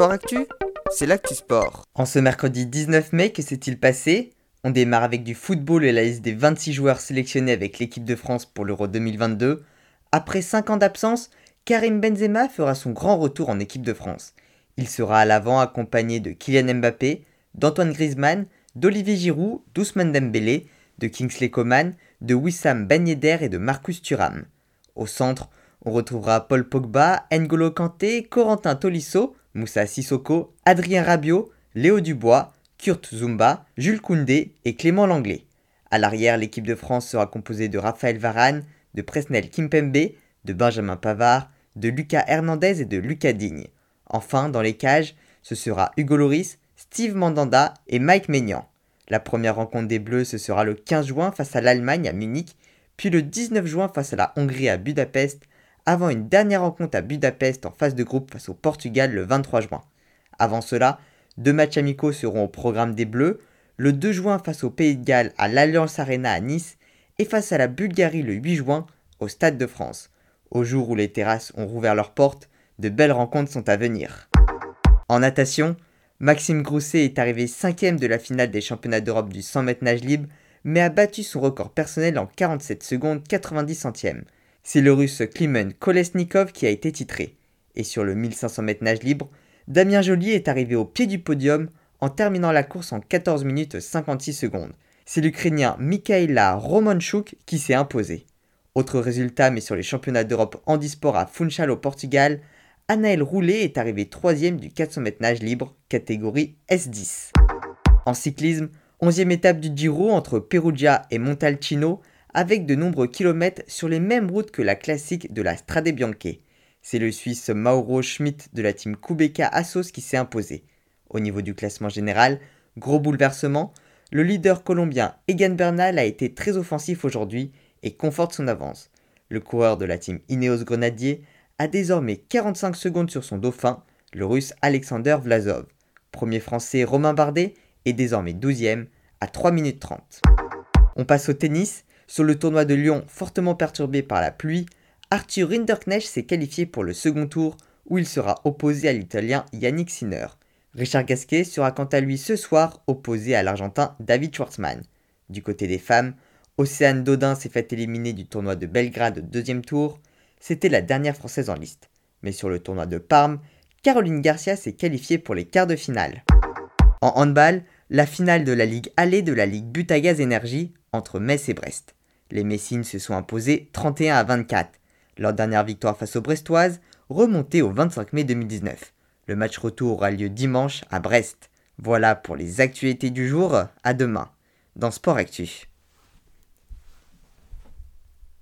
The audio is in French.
Sport Actu, c'est l'actu sport. En ce mercredi 19 mai, que s'est-il passé? On démarre avec du football et la liste des 26 joueurs sélectionnés avec l'équipe de France pour l'Euro 2022. Après 5 ans d'absence, Karim Benzema fera son grand retour en équipe de France. Il sera à l'avant accompagné de Kylian Mbappé, d'Antoine Griezmann, d'Olivier Giroud, d'Ousmane Dembélé, de Kingsley Coman, de Wissam Ben et de Marcus Thuram. Au centre, on retrouvera Paul Pogba, N'Golo Kanté, Corentin Tolisso, Moussa Sissoko, Adrien Rabiot, Léo Dubois, Kurt Zumba, Jules Koundé et Clément Langlais. À l'arrière, l'équipe de France sera composée de Raphaël Varane, de Presnel Kimpembe, de Benjamin Pavard, de Lucas Hernandez et de Lucas Digne. Enfin, dans les cages, ce sera Hugo Loris, Steve Mandanda et Mike Maignan. La première rencontre des Bleus, ce sera le 15 juin face à l'Allemagne à Munich, puis le 19 juin face à la Hongrie à Budapest avant une dernière rencontre à Budapest en phase de groupe face au Portugal le 23 juin. Avant cela, deux matchs amicaux seront au programme des Bleus, le 2 juin face au Pays de Galles à l'Alliance Arena à Nice et face à la Bulgarie le 8 juin au Stade de France. Au jour où les terrasses ont rouvert leurs portes, de belles rencontres sont à venir. En natation, Maxime Grousset est arrivé 5ème de la finale des championnats d'Europe du 100 mètres nage libre, mais a battu son record personnel en 47 secondes 90 centièmes. C'est le russe Klimen Kolesnikov qui a été titré. Et sur le 1500 mètres nage libre, Damien Joly est arrivé au pied du podium en terminant la course en 14 minutes 56 secondes. C'est l'Ukrainien Mikhaila Romanchuk qui s'est imposé. Autre résultat, mais sur les championnats d'Europe handisport à Funchal au Portugal, Anaël Roulet est arrivé troisième du 400 mètres nage libre, catégorie S10. En cyclisme, 11e étape du Giro entre Perugia et Montalcino, avec de nombreux kilomètres sur les mêmes routes que la classique de la Strade Bianche. C'est le Suisse Mauro Schmidt de la team Kubeka Assos qui s'est imposé. Au niveau du classement général, gros bouleversement, le leader colombien Egan Bernal a été très offensif aujourd'hui et conforte son avance. Le coureur de la team Ineos Grenadier a désormais 45 secondes sur son dauphin, le russe Alexander Vlasov. Premier français Romain Bardet est désormais 12e à 3 minutes 30. On passe au tennis sur le tournoi de Lyon, fortement perturbé par la pluie, Arthur Rinderknecht s'est qualifié pour le second tour où il sera opposé à l'italien Yannick Sinner. Richard Gasquet sera quant à lui ce soir opposé à l'argentin David Schwartzmann. Du côté des femmes, Océane Dodin s'est fait éliminer du tournoi de Belgrade au deuxième tour. C'était la dernière française en liste. Mais sur le tournoi de Parme, Caroline Garcia s'est qualifiée pour les quarts de finale. En handball, la finale de la Ligue Allée de la Ligue Butagaz Énergie entre Metz et Brest. Les Messines se sont imposés 31 à 24. Leur dernière victoire face aux Brestoises remontée au 25 mai 2019. Le match retour aura lieu dimanche à Brest. Voilà pour les actualités du jour, à demain dans Sport Actu.